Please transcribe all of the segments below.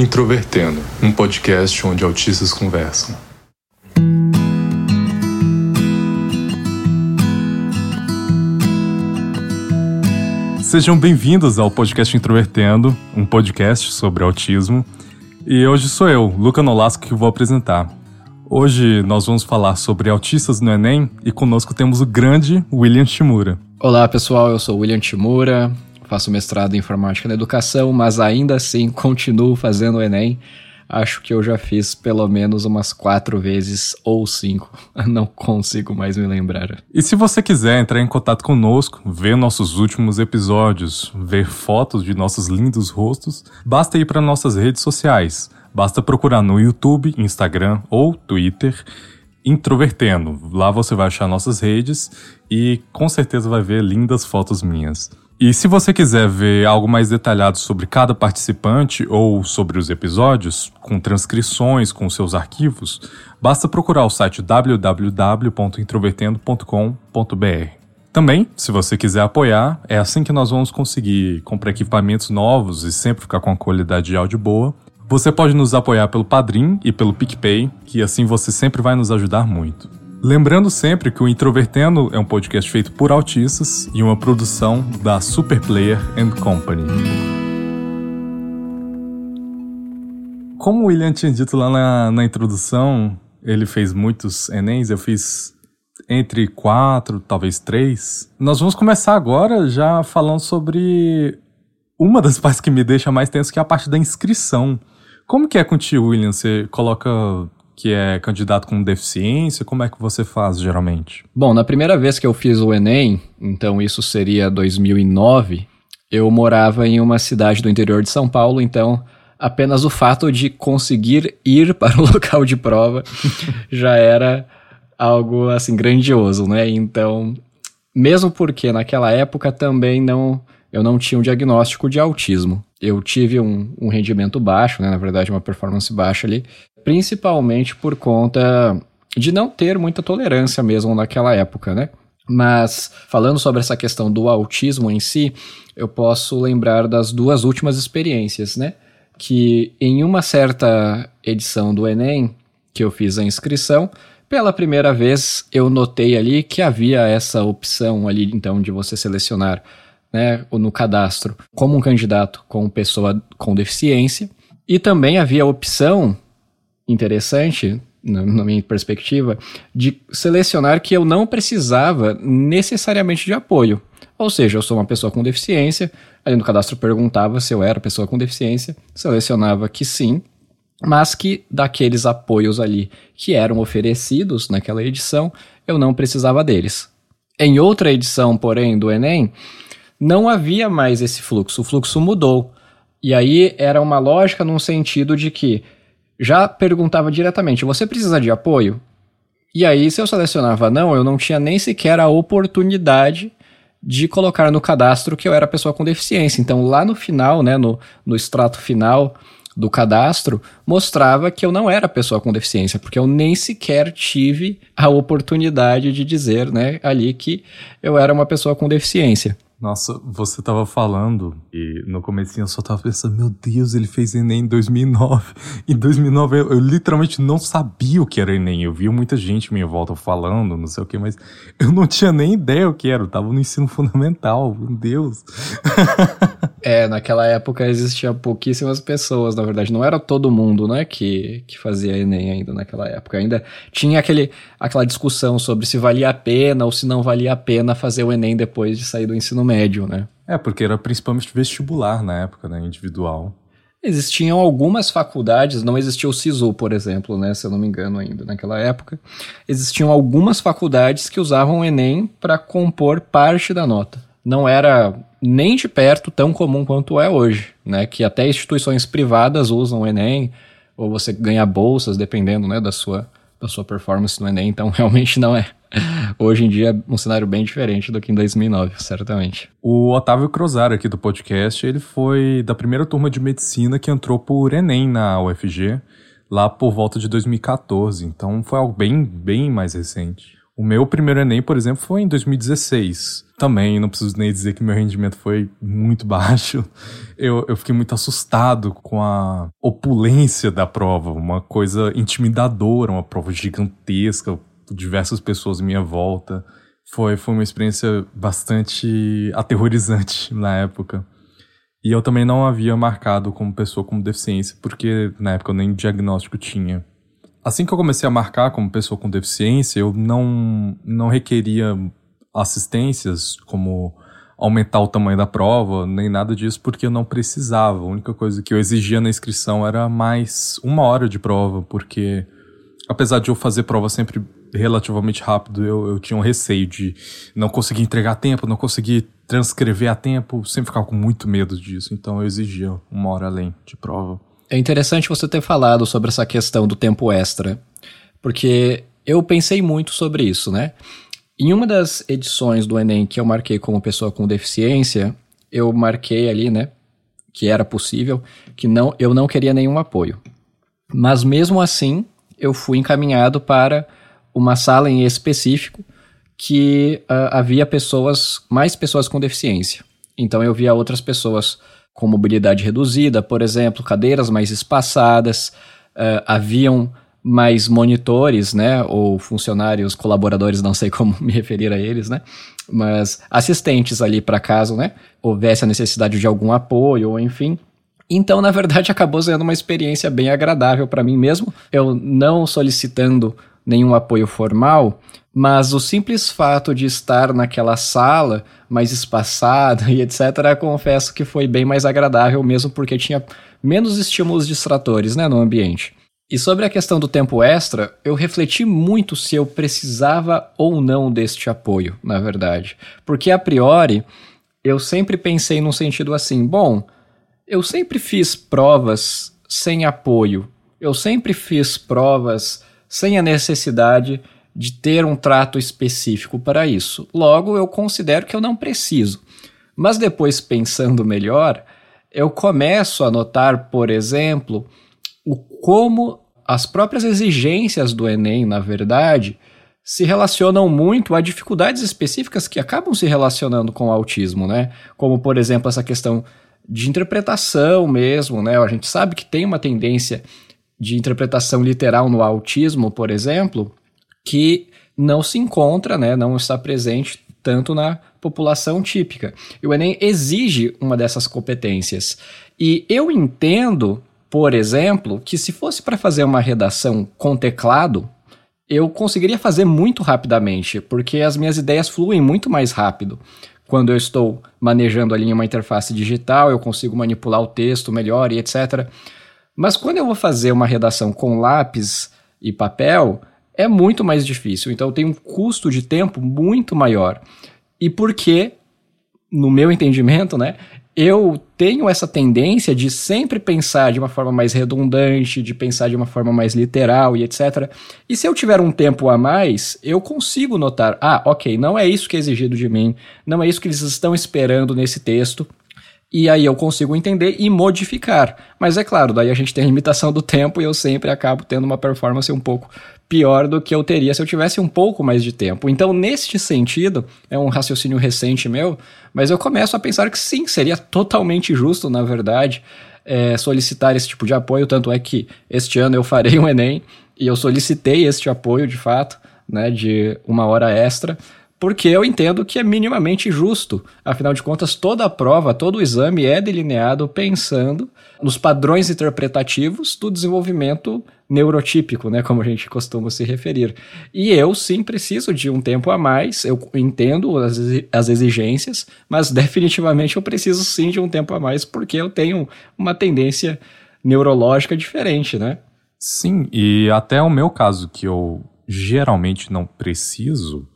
Introvertendo, um podcast onde autistas conversam. Sejam bem-vindos ao podcast Introvertendo, um podcast sobre autismo. E hoje sou eu, Luca Nolasco, que vou apresentar. Hoje nós vamos falar sobre autistas no Enem e conosco temos o grande William Shimura. Olá pessoal, eu sou William Shimura, faço mestrado em informática na educação, mas ainda assim continuo fazendo o Enem acho que eu já fiz pelo menos umas quatro vezes ou cinco. Não consigo mais me lembrar. E se você quiser entrar em contato conosco, ver nossos últimos episódios, ver fotos de nossos lindos rostos, basta ir para nossas redes sociais. Basta procurar no YouTube, Instagram ou Twitter Introvertendo. Lá você vai achar nossas redes e com certeza vai ver lindas fotos minhas. E se você quiser ver algo mais detalhado sobre cada participante ou sobre os episódios, com transcrições com seus arquivos, basta procurar o site www.introvertendo.com.br. Também, se você quiser apoiar, é assim que nós vamos conseguir comprar equipamentos novos e sempre ficar com a qualidade de áudio boa. Você pode nos apoiar pelo Padrim e pelo PicPay, que assim você sempre vai nos ajudar muito. Lembrando sempre que o Introvertendo é um podcast feito por autistas e uma produção da Superplayer and Company. Como o William tinha dito lá na, na introdução, ele fez muitos Enems, eu fiz entre quatro, talvez três. Nós vamos começar agora já falando sobre uma das partes que me deixa mais tenso, que é a parte da inscrição. Como que é contigo, William? Você coloca que é candidato com deficiência? Como é que você faz geralmente? Bom, na primeira vez que eu fiz o Enem, então isso seria 2009, eu morava em uma cidade do interior de São Paulo, então apenas o fato de conseguir ir para o local de prova já era algo assim grandioso, né? Então, mesmo porque naquela época também não eu não tinha um diagnóstico de autismo. Eu tive um, um rendimento baixo, né? na verdade, uma performance baixa ali, principalmente por conta de não ter muita tolerância mesmo naquela época, né? Mas falando sobre essa questão do autismo em si, eu posso lembrar das duas últimas experiências, né? Que em uma certa edição do Enem, que eu fiz a inscrição, pela primeira vez eu notei ali que havia essa opção ali, então, de você selecionar né, no cadastro como um candidato com pessoa com deficiência. E também havia a opção interessante, na, na minha perspectiva, de selecionar que eu não precisava necessariamente de apoio. Ou seja, eu sou uma pessoa com deficiência, ali no cadastro perguntava se eu era pessoa com deficiência, selecionava que sim, mas que daqueles apoios ali que eram oferecidos naquela edição, eu não precisava deles. Em outra edição, porém, do Enem, não havia mais esse fluxo, o fluxo mudou. E aí era uma lógica num sentido de que já perguntava diretamente: você precisa de apoio? E aí, se eu selecionava não, eu não tinha nem sequer a oportunidade de colocar no cadastro que eu era pessoa com deficiência. Então, lá no final, né, no, no extrato final do cadastro, mostrava que eu não era pessoa com deficiência, porque eu nem sequer tive a oportunidade de dizer, né, ali que eu era uma pessoa com deficiência. Nossa, você tava falando e no comecinho eu só tava pensando, meu Deus, ele fez Enem em 2009. Em 2009 eu, eu literalmente não sabia o que era Enem. Eu via muita gente minha volta falando, não sei o que, mas eu não tinha nem ideia o que era. Eu tava no ensino fundamental, meu Deus. é, naquela época existiam pouquíssimas pessoas, na verdade. Não era todo mundo, né, que, que fazia Enem ainda naquela época. Ainda tinha aquele, aquela discussão sobre se valia a pena ou se não valia a pena fazer o Enem depois de sair do ensino médio, né? É, porque era principalmente vestibular na época, né? Individual. Existiam algumas faculdades, não existia o SISU, por exemplo, né? Se eu não me engano ainda naquela época. Existiam algumas faculdades que usavam o Enem para compor parte da nota. Não era nem de perto tão comum quanto é hoje, né? Que até instituições privadas usam o Enem, ou você ganha bolsas, dependendo né, da, sua, da sua performance no Enem, então realmente não é Hoje em dia é um cenário bem diferente do que em 2009, certamente. O Otávio Crozar aqui do podcast, ele foi da primeira turma de medicina que entrou por Enem na UFG, lá por volta de 2014, então foi algo bem, bem mais recente. O meu primeiro Enem, por exemplo, foi em 2016. Também, não preciso nem dizer que meu rendimento foi muito baixo. Eu, eu fiquei muito assustado com a opulência da prova, uma coisa intimidadora, uma prova gigantesca, diversas pessoas à minha volta. Foi, foi uma experiência bastante aterrorizante na época. E eu também não havia marcado como pessoa com deficiência, porque na época eu nem diagnóstico tinha. Assim que eu comecei a marcar como pessoa com deficiência, eu não, não requeria assistências como aumentar o tamanho da prova, nem nada disso, porque eu não precisava. A única coisa que eu exigia na inscrição era mais uma hora de prova, porque apesar de eu fazer prova sempre relativamente rápido, eu, eu tinha um receio de não conseguir entregar a tempo, não conseguir transcrever a tempo, sempre ficava com muito medo disso, então eu exigia uma hora além de prova. É interessante você ter falado sobre essa questão do tempo extra, porque eu pensei muito sobre isso, né? Em uma das edições do Enem que eu marquei como pessoa com deficiência, eu marquei ali, né, que era possível, que não, eu não queria nenhum apoio. Mas mesmo assim, eu fui encaminhado para uma sala em específico que uh, havia pessoas, mais pessoas com deficiência. Então eu via outras pessoas com mobilidade reduzida, por exemplo, cadeiras mais espaçadas, uh, haviam mais monitores, né, ou funcionários, colaboradores, não sei como me referir a eles, né, mas assistentes ali para caso, né, houvesse a necessidade de algum apoio, ou enfim. Então, na verdade, acabou sendo uma experiência bem agradável para mim mesmo. Eu não solicitando nenhum apoio formal, mas o simples fato de estar naquela sala mais espaçada e etc., confesso que foi bem mais agradável mesmo porque tinha menos estímulos distratores né, no ambiente. E sobre a questão do tempo extra, eu refleti muito se eu precisava ou não deste apoio, na verdade. Porque a priori, eu sempre pensei num sentido assim: bom, eu sempre fiz provas sem apoio, eu sempre fiz provas sem a necessidade de ter um trato específico para isso. Logo, eu considero que eu não preciso. Mas depois, pensando melhor, eu começo a notar, por exemplo, o como as próprias exigências do Enem, na verdade, se relacionam muito a dificuldades específicas que acabam se relacionando com o autismo, né? Como, por exemplo, essa questão de interpretação mesmo, né? A gente sabe que tem uma tendência de interpretação literal no autismo, por exemplo, que não se encontra, né, não está presente tanto na população típica. E o Enem exige uma dessas competências. E eu entendo, por exemplo, que se fosse para fazer uma redação com teclado, eu conseguiria fazer muito rapidamente, porque as minhas ideias fluem muito mais rápido. Quando eu estou manejando ali uma interface digital, eu consigo manipular o texto melhor e etc. Mas quando eu vou fazer uma redação com lápis e papel, é muito mais difícil. Então tem um custo de tempo muito maior. E porque, no meu entendimento, né, eu tenho essa tendência de sempre pensar de uma forma mais redundante, de pensar de uma forma mais literal e etc. E se eu tiver um tempo a mais, eu consigo notar: ah, ok, não é isso que é exigido de mim, não é isso que eles estão esperando nesse texto e aí eu consigo entender e modificar. Mas é claro, daí a gente tem a limitação do tempo e eu sempre acabo tendo uma performance um pouco pior do que eu teria se eu tivesse um pouco mais de tempo. Então, neste sentido, é um raciocínio recente meu, mas eu começo a pensar que sim, seria totalmente justo, na verdade, é, solicitar esse tipo de apoio. Tanto é que este ano eu farei um Enem e eu solicitei este apoio de fato, né, de uma hora extra porque eu entendo que é minimamente justo. Afinal de contas, toda a prova, todo o exame é delineado pensando nos padrões interpretativos do desenvolvimento neurotípico, né, como a gente costuma se referir. E eu sim preciso de um tempo a mais, eu entendo as, as exigências, mas definitivamente eu preciso sim de um tempo a mais porque eu tenho uma tendência neurológica diferente, né? Sim, e até o meu caso que eu geralmente não preciso,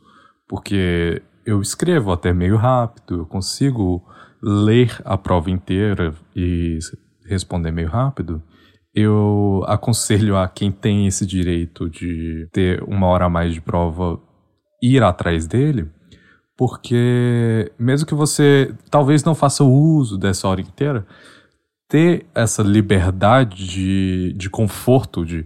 porque eu escrevo até meio rápido, eu consigo ler a prova inteira e responder meio rápido. Eu aconselho a quem tem esse direito de ter uma hora a mais de prova ir atrás dele, porque mesmo que você talvez não faça uso dessa hora inteira, ter essa liberdade de, de conforto, de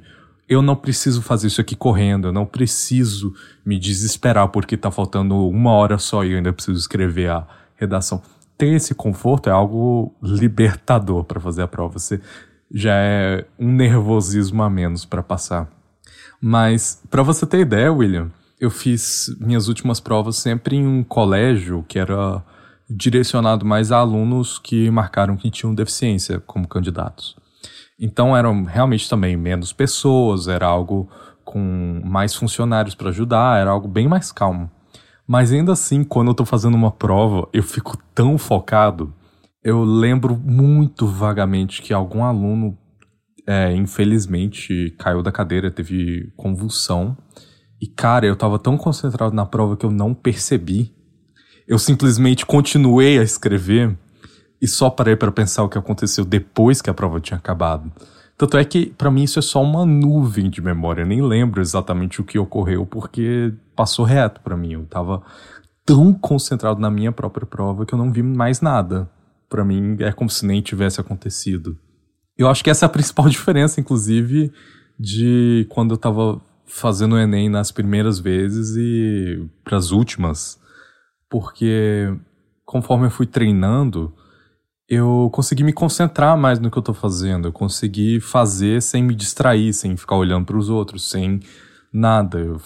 eu não preciso fazer isso aqui correndo, eu não preciso me desesperar porque tá faltando uma hora só e eu ainda preciso escrever a redação. Ter esse conforto é algo libertador para fazer a prova. Você já é um nervosismo a menos para passar. Mas, para você ter ideia, William, eu fiz minhas últimas provas sempre em um colégio que era direcionado mais a alunos que marcaram que tinham deficiência como candidatos. Então eram realmente também menos pessoas, era algo com mais funcionários para ajudar, era algo bem mais calmo. Mas ainda assim, quando eu tô fazendo uma prova, eu fico tão focado. Eu lembro muito vagamente que algum aluno, é, infelizmente, caiu da cadeira, teve convulsão. E cara, eu tava tão concentrado na prova que eu não percebi. Eu simplesmente continuei a escrever e só parei para pensar o que aconteceu depois que a prova tinha acabado. Tanto é que, para mim, isso é só uma nuvem de memória. Eu nem lembro exatamente o que ocorreu, porque passou reto para mim. Eu tava tão concentrado na minha própria prova que eu não vi mais nada. Para mim, é como se nem tivesse acontecido. Eu acho que essa é a principal diferença, inclusive, de quando eu tava fazendo o Enem nas primeiras vezes e pras últimas. Porque conforme eu fui treinando, eu consegui me concentrar mais no que eu tô fazendo. Eu consegui fazer sem me distrair, sem ficar olhando para os outros, sem nada. Eu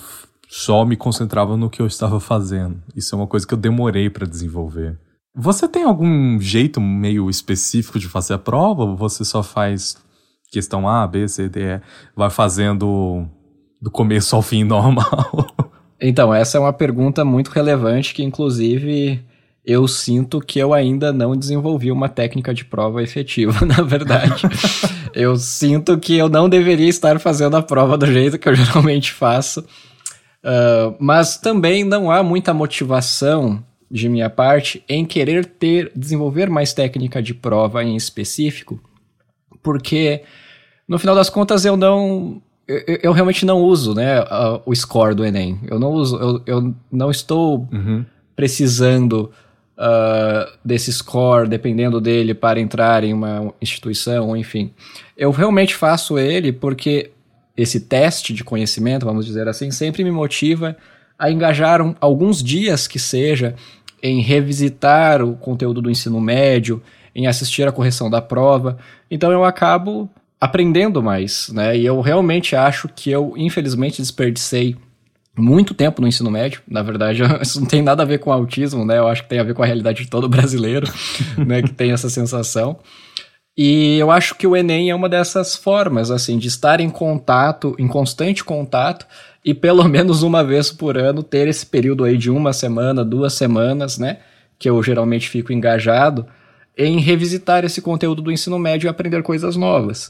só me concentrava no que eu estava fazendo. Isso é uma coisa que eu demorei para desenvolver. Você tem algum jeito meio específico de fazer a prova? Ou você só faz questão A, B, C, D, E, vai fazendo do começo ao fim normal? Então, essa é uma pergunta muito relevante que, inclusive, eu sinto que eu ainda não desenvolvi uma técnica de prova efetiva, na verdade. eu sinto que eu não deveria estar fazendo a prova do jeito que eu geralmente faço. Uh, mas também não há muita motivação de minha parte em querer ter desenvolver mais técnica de prova em específico, porque no final das contas eu não eu, eu realmente não uso né, uh, o score do Enem. Eu não uso, eu, eu não estou uhum. precisando uh, desse score, dependendo dele, para entrar em uma instituição, enfim. Eu realmente faço ele porque esse teste de conhecimento, vamos dizer assim, sempre me motiva a engajar um, alguns dias que seja em revisitar o conteúdo do ensino médio, em assistir a correção da prova. Então eu acabo aprendendo mais, né? E eu realmente acho que eu, infelizmente, desperdicei muito tempo no ensino médio. Na verdade, isso não tem nada a ver com autismo, né? Eu acho que tem a ver com a realidade de todo brasileiro, né? Que tem essa sensação. E eu acho que o Enem é uma dessas formas, assim, de estar em contato, em constante contato, e pelo menos uma vez por ano ter esse período aí de uma semana, duas semanas, né? Que eu geralmente fico engajado em revisitar esse conteúdo do ensino médio e aprender coisas novas.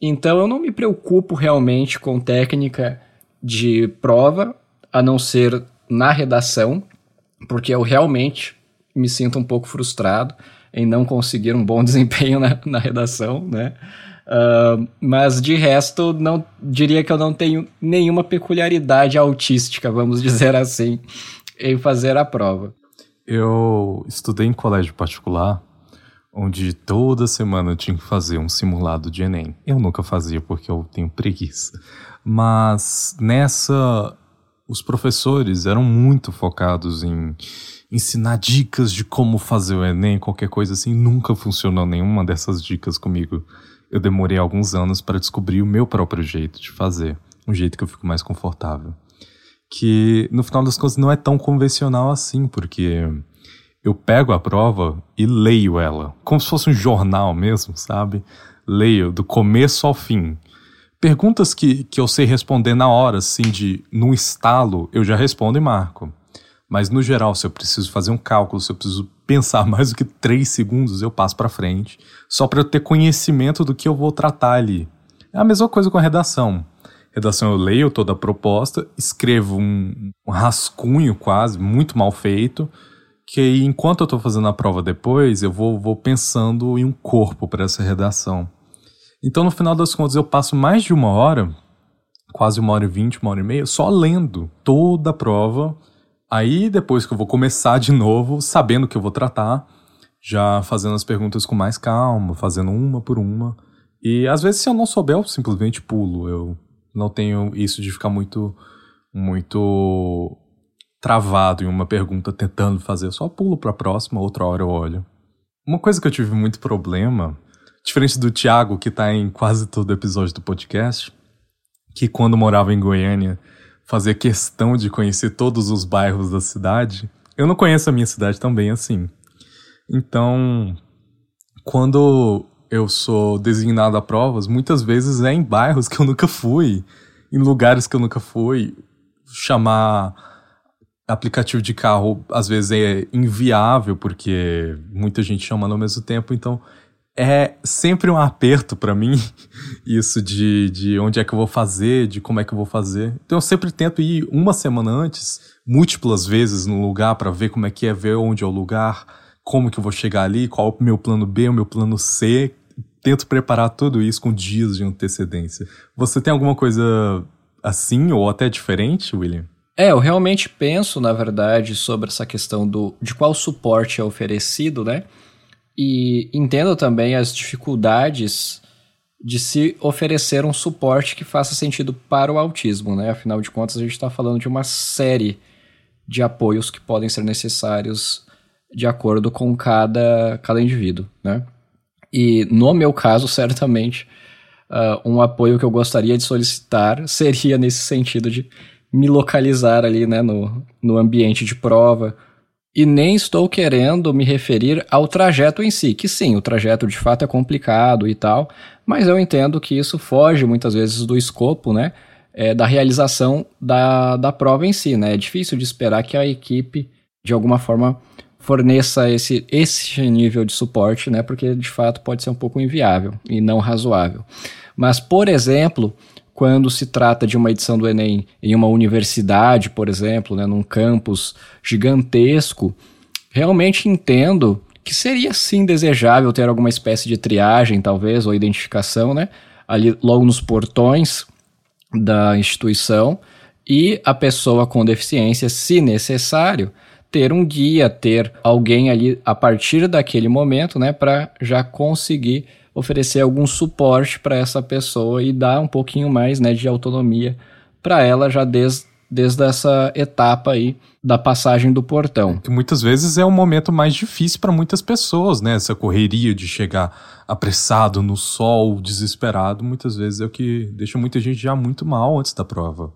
Então eu não me preocupo realmente com técnica de prova, a não ser na redação, porque eu realmente me sinto um pouco frustrado em não conseguir um bom desempenho na, na redação, né? Uh, mas de resto, não diria que eu não tenho nenhuma peculiaridade autística, vamos dizer assim, em fazer a prova. Eu estudei em colégio particular, onde toda semana eu tinha que fazer um simulado de Enem. Eu nunca fazia porque eu tenho preguiça. Mas nessa, os professores eram muito focados em ensinar dicas de como fazer o Enem, qualquer coisa assim. Nunca funcionou nenhuma dessas dicas comigo. Eu demorei alguns anos para descobrir o meu próprio jeito de fazer, um jeito que eu fico mais confortável. Que no final das contas não é tão convencional assim, porque eu pego a prova e leio ela, como se fosse um jornal mesmo, sabe? Leio do começo ao fim. Perguntas que, que eu sei responder na hora, assim, de no estalo, eu já respondo e marco. Mas no geral, se eu preciso fazer um cálculo, se eu preciso pensar mais do que três segundos, eu passo para frente, só para eu ter conhecimento do que eu vou tratar ali. É a mesma coisa com a redação. Redação eu leio toda a proposta, escrevo um, um rascunho quase, muito mal feito, que enquanto eu estou fazendo a prova depois, eu vou, vou pensando em um corpo para essa redação. Então, no final das contas, eu passo mais de uma hora, quase uma hora e vinte, uma hora e meia, só lendo toda a prova. Aí, depois que eu vou começar de novo, sabendo que eu vou tratar, já fazendo as perguntas com mais calma, fazendo uma por uma. E às vezes, se eu não souber, eu simplesmente pulo. Eu não tenho isso de ficar muito, muito travado em uma pergunta tentando fazer. Só pulo para a próxima, outra hora eu olho. Uma coisa que eu tive muito problema, diferente do Thiago, que tá em quase todo episódio do podcast, que quando morava em Goiânia fazia questão de conhecer todos os bairros da cidade. Eu não conheço a minha cidade tão bem assim. Então, quando eu sou designado a provas, muitas vezes é em bairros que eu nunca fui, em lugares que eu nunca fui. Chamar aplicativo de carro às vezes é inviável porque muita gente chama ao mesmo tempo, então é sempre um aperto para mim isso de, de onde é que eu vou fazer, de como é que eu vou fazer. Então eu sempre tento ir uma semana antes, múltiplas vezes no lugar para ver como é que é, ver onde é o lugar, como que eu vou chegar ali, qual é o meu plano B, o meu plano C. Tento preparar tudo isso com dias de antecedência. Você tem alguma coisa assim ou até diferente, William? É, eu realmente penso, na verdade, sobre essa questão do de qual suporte é oferecido, né? E entendo também as dificuldades de se oferecer um suporte que faça sentido para o autismo, né? Afinal de contas, a gente está falando de uma série de apoios que podem ser necessários de acordo com cada, cada indivíduo, né? E no meu caso, certamente, uh, um apoio que eu gostaria de solicitar seria nesse sentido de me localizar ali, né, no, no ambiente de prova, e nem estou querendo me referir ao trajeto em si, que sim, o trajeto de fato é complicado e tal, mas eu entendo que isso foge muitas vezes do escopo, né, é, da realização da, da prova em si, né? É difícil de esperar que a equipe, de alguma forma, forneça esse, esse nível de suporte, né? Porque de fato pode ser um pouco inviável e não razoável. Mas, por exemplo, quando se trata de uma edição do Enem em uma universidade, por exemplo, né, num campus gigantesco, realmente entendo que seria sim desejável ter alguma espécie de triagem, talvez, ou identificação, né, ali logo nos portões da instituição e a pessoa com deficiência, se necessário, ter um guia, ter alguém ali a partir daquele momento, né, para já conseguir oferecer algum suporte para essa pessoa e dar um pouquinho mais né, de autonomia para ela já desde, desde essa etapa aí da passagem do portão. Que muitas vezes é o momento mais difícil para muitas pessoas, né? Essa correria de chegar apressado no sol, desesperado, muitas vezes é o que deixa muita gente já muito mal antes da prova.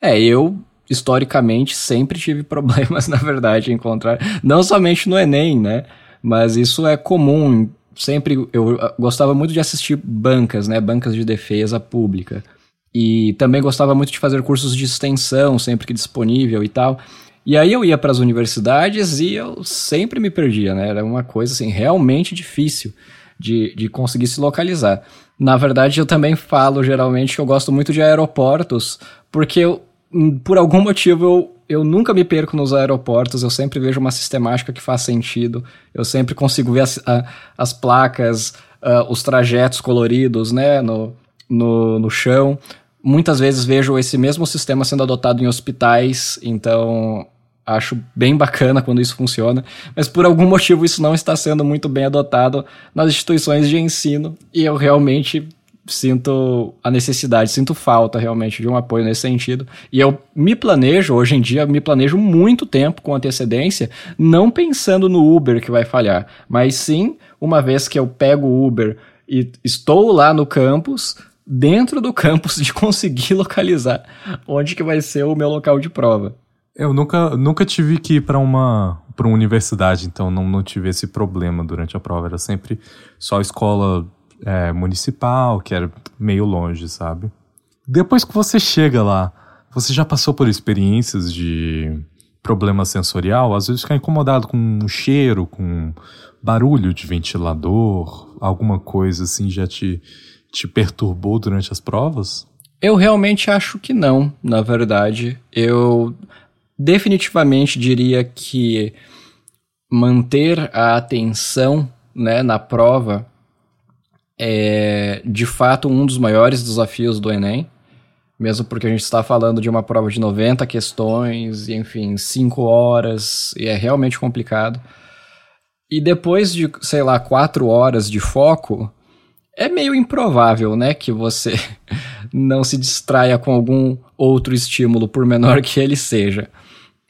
É, eu historicamente sempre tive problemas, na verdade, em encontrar, não somente no Enem, né? Mas isso é comum sempre eu gostava muito de assistir bancas, né, bancas de defesa pública. E também gostava muito de fazer cursos de extensão, sempre que disponível e tal. E aí eu ia para as universidades e eu sempre me perdia, né? Era uma coisa assim realmente difícil de, de conseguir se localizar. Na verdade, eu também falo geralmente que eu gosto muito de aeroportos, porque eu, por algum motivo eu eu nunca me perco nos aeroportos, eu sempre vejo uma sistemática que faz sentido, eu sempre consigo ver as, a, as placas, uh, os trajetos coloridos, né, no, no, no chão. Muitas vezes vejo esse mesmo sistema sendo adotado em hospitais, então acho bem bacana quando isso funciona, mas por algum motivo isso não está sendo muito bem adotado nas instituições de ensino e eu realmente sinto a necessidade, sinto falta realmente de um apoio nesse sentido. E eu me planejo, hoje em dia, me planejo muito tempo com antecedência, não pensando no Uber que vai falhar, mas sim, uma vez que eu pego o Uber e estou lá no campus, dentro do campus de conseguir localizar onde que vai ser o meu local de prova. Eu nunca, nunca tive que ir para uma, uma universidade, então não, não tive esse problema durante a prova. Era sempre só escola é, municipal, que era meio longe, sabe? Depois que você chega lá, você já passou por experiências de problema sensorial? Às vezes ficar incomodado com um cheiro, com barulho de ventilador, alguma coisa assim já te, te perturbou durante as provas? Eu realmente acho que não, na verdade. Eu definitivamente diria que manter a atenção né, na prova é de fato um dos maiores desafios do Enem, mesmo porque a gente está falando de uma prova de 90 questões, e enfim, 5 horas, e é realmente complicado. E depois de, sei lá, 4 horas de foco, é meio improvável, né, que você não se distraia com algum outro estímulo, por menor que ele seja.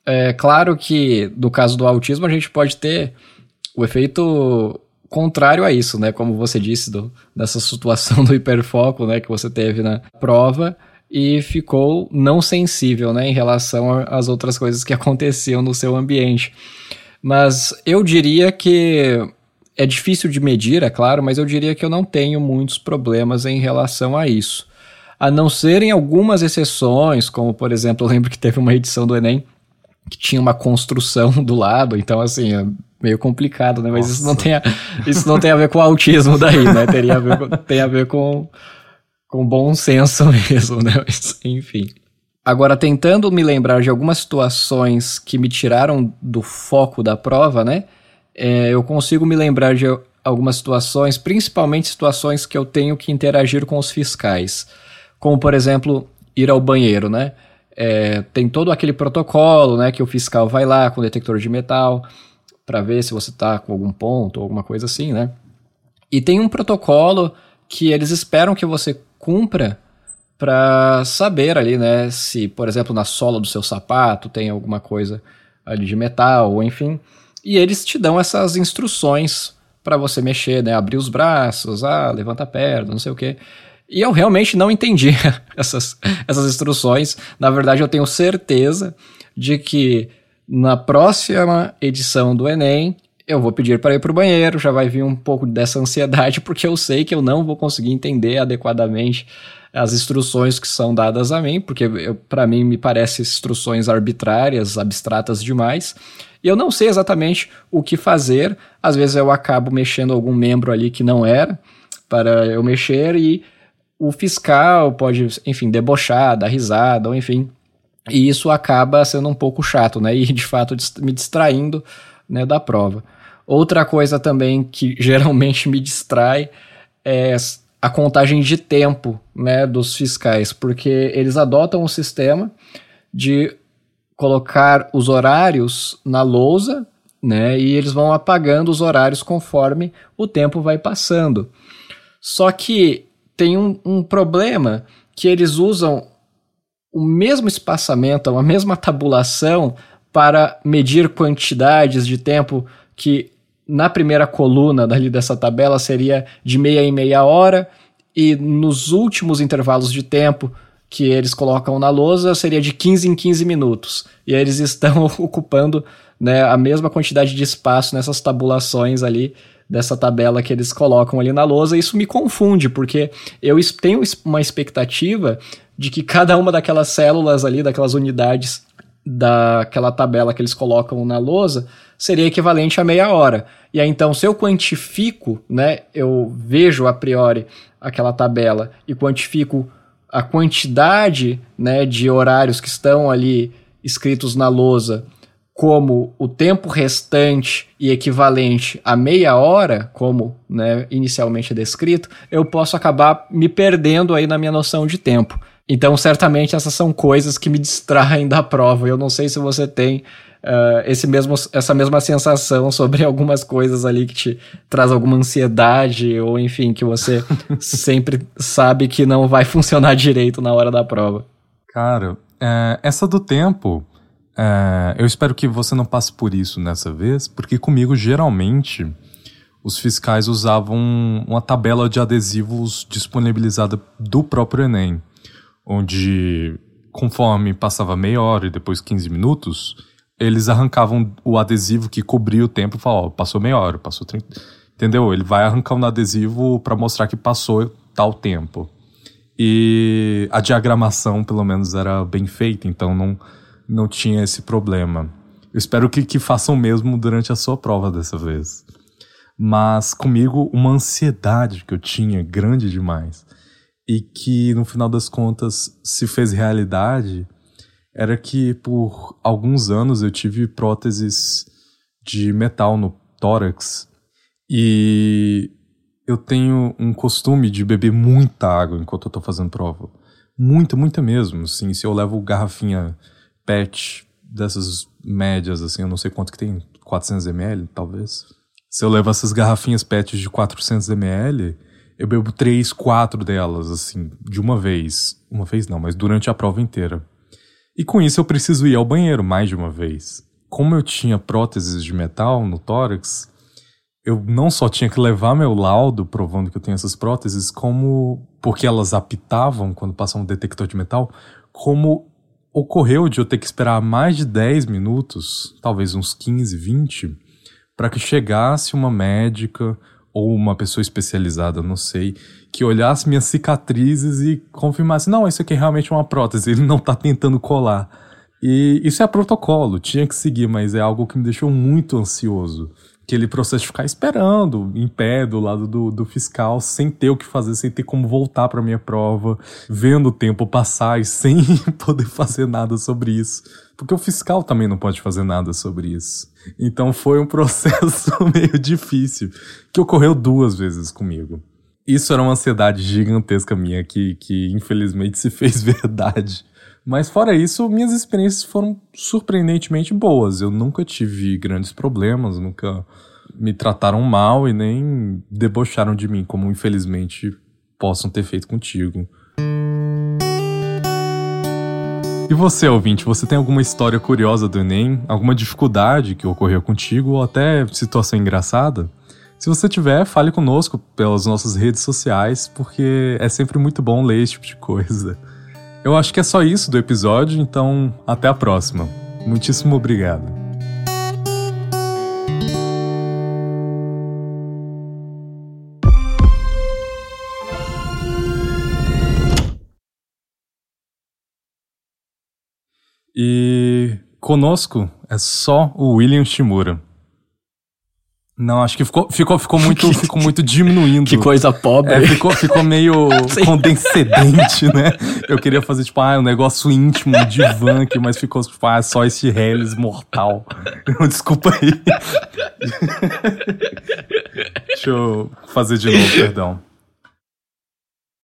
É claro que, no caso do autismo, a gente pode ter o efeito contrário a isso, né? Como você disse, do, dessa situação do hiperfoco, né, que você teve na prova e ficou não sensível, né, em relação às outras coisas que aconteciam no seu ambiente. Mas eu diria que é difícil de medir, é claro, mas eu diria que eu não tenho muitos problemas em relação a isso. A não ser em algumas exceções, como por exemplo, eu lembro que teve uma edição do Enem que tinha uma construção do lado, então assim, é meio complicado, né? Mas isso não, tem a, isso não tem a ver com autismo daí, né? Teria a ver com, tem a ver com, com bom senso mesmo, né? Mas, enfim. Agora, tentando me lembrar de algumas situações que me tiraram do foco da prova, né? É, eu consigo me lembrar de algumas situações, principalmente situações que eu tenho que interagir com os fiscais. Como, por exemplo, ir ao banheiro, né? É, tem todo aquele protocolo, né? Que o fiscal vai lá com o detector de metal para ver se você está com algum ponto ou alguma coisa assim, né? E tem um protocolo que eles esperam que você cumpra para saber ali, né, se, por exemplo, na sola do seu sapato tem alguma coisa ali de metal, ou enfim. E eles te dão essas instruções para você mexer, né, abrir os braços, ah, levanta a perna, não sei o quê. E eu realmente não entendi essas, essas instruções. Na verdade, eu tenho certeza de que na próxima edição do Enem, eu vou pedir para ir para o banheiro, já vai vir um pouco dessa ansiedade, porque eu sei que eu não vou conseguir entender adequadamente as instruções que são dadas a mim, porque para mim me parecem instruções arbitrárias, abstratas demais. E eu não sei exatamente o que fazer. Às vezes eu acabo mexendo algum membro ali que não era para eu mexer e o fiscal pode, enfim, debochar, dar risada, ou enfim. E isso acaba sendo um pouco chato, né? E de fato me distraindo né, da prova. Outra coisa também que geralmente me distrai é a contagem de tempo né, dos fiscais, porque eles adotam o sistema de colocar os horários na lousa, né, e eles vão apagando os horários conforme o tempo vai passando. Só que tem um, um problema que eles usam o mesmo espaçamento, a mesma tabulação para medir quantidades de tempo que na primeira coluna dali dessa tabela seria de meia em meia hora, e nos últimos intervalos de tempo que eles colocam na lousa seria de 15 em 15 minutos. E eles estão ocupando né, a mesma quantidade de espaço nessas tabulações ali dessa tabela que eles colocam ali na lousa. Isso me confunde, porque eu tenho uma expectativa de que cada uma daquelas células ali, daquelas unidades daquela tabela que eles colocam na lousa seria equivalente a meia hora. E aí então, se eu quantifico, né, eu vejo a priori aquela tabela e quantifico a quantidade, né, de horários que estão ali escritos na lousa como o tempo restante e equivalente a meia hora, como né, inicialmente é descrito, eu posso acabar me perdendo aí na minha noção de tempo. Então, certamente, essas são coisas que me distraem da prova. Eu não sei se você tem uh, esse mesmo, essa mesma sensação sobre algumas coisas ali que te traz alguma ansiedade, ou enfim, que você sempre sabe que não vai funcionar direito na hora da prova. Cara, é, essa do tempo, é, eu espero que você não passe por isso nessa vez, porque comigo, geralmente, os fiscais usavam uma tabela de adesivos disponibilizada do próprio Enem onde conforme passava meia hora e depois 15 minutos, eles arrancavam o adesivo que cobria o tempo e falavam, passou meia hora, passou 30... Entendeu? Ele vai arrancando o adesivo para mostrar que passou tal tempo. E a diagramação, pelo menos, era bem feita, então não, não tinha esse problema. Eu espero que, que façam mesmo durante a sua prova dessa vez. Mas comigo, uma ansiedade que eu tinha grande demais e que no final das contas se fez realidade era que por alguns anos eu tive próteses de metal no tórax e eu tenho um costume de beber muita água enquanto eu tô fazendo prova. Muita, muita mesmo. Assim, se eu levo garrafinha PET dessas médias, assim, eu não sei quanto que tem, 400 ml, talvez. Se eu levo essas garrafinhas PET de 400 ml, eu bebo três, quatro delas, assim, de uma vez. Uma vez não, mas durante a prova inteira. E com isso eu preciso ir ao banheiro mais de uma vez. Como eu tinha próteses de metal no tórax, eu não só tinha que levar meu laudo provando que eu tenho essas próteses, como porque elas apitavam quando passava um detector de metal, como ocorreu de eu ter que esperar mais de 10 minutos, talvez uns 15, 20, para que chegasse uma médica ou uma pessoa especializada, não sei, que olhasse minhas cicatrizes e confirmasse: não, isso aqui é realmente uma prótese, ele não está tentando colar. E isso é protocolo, tinha que seguir, mas é algo que me deixou muito ansioso aquele processo de ficar esperando em pé do lado do, do fiscal, sem ter o que fazer, sem ter como voltar para minha prova, vendo o tempo passar e sem poder fazer nada sobre isso. Porque o fiscal também não pode fazer nada sobre isso. Então foi um processo meio difícil, que ocorreu duas vezes comigo. Isso era uma ansiedade gigantesca minha que, que infelizmente se fez verdade. Mas fora isso, minhas experiências foram surpreendentemente boas. Eu nunca tive grandes problemas, nunca me trataram mal e nem debocharam de mim, como infelizmente possam ter feito contigo. E você, ouvinte, você tem alguma história curiosa do Enem? Alguma dificuldade que ocorreu contigo ou até situação engraçada? Se você tiver, fale conosco pelas nossas redes sociais, porque é sempre muito bom ler esse tipo de coisa. Eu acho que é só isso do episódio, então até a próxima. Muitíssimo obrigado. E conosco é só o William Shimura. Não, acho que ficou, ficou, ficou, muito, ficou muito diminuindo. Que coisa pobre. É, ficou, ficou meio condescendente, né? Eu queria fazer, tipo, ah, um negócio íntimo, um divã aqui, mas ficou, tipo, ah, só esse Hellis mortal. Desculpa aí. Deixa eu fazer de novo, perdão.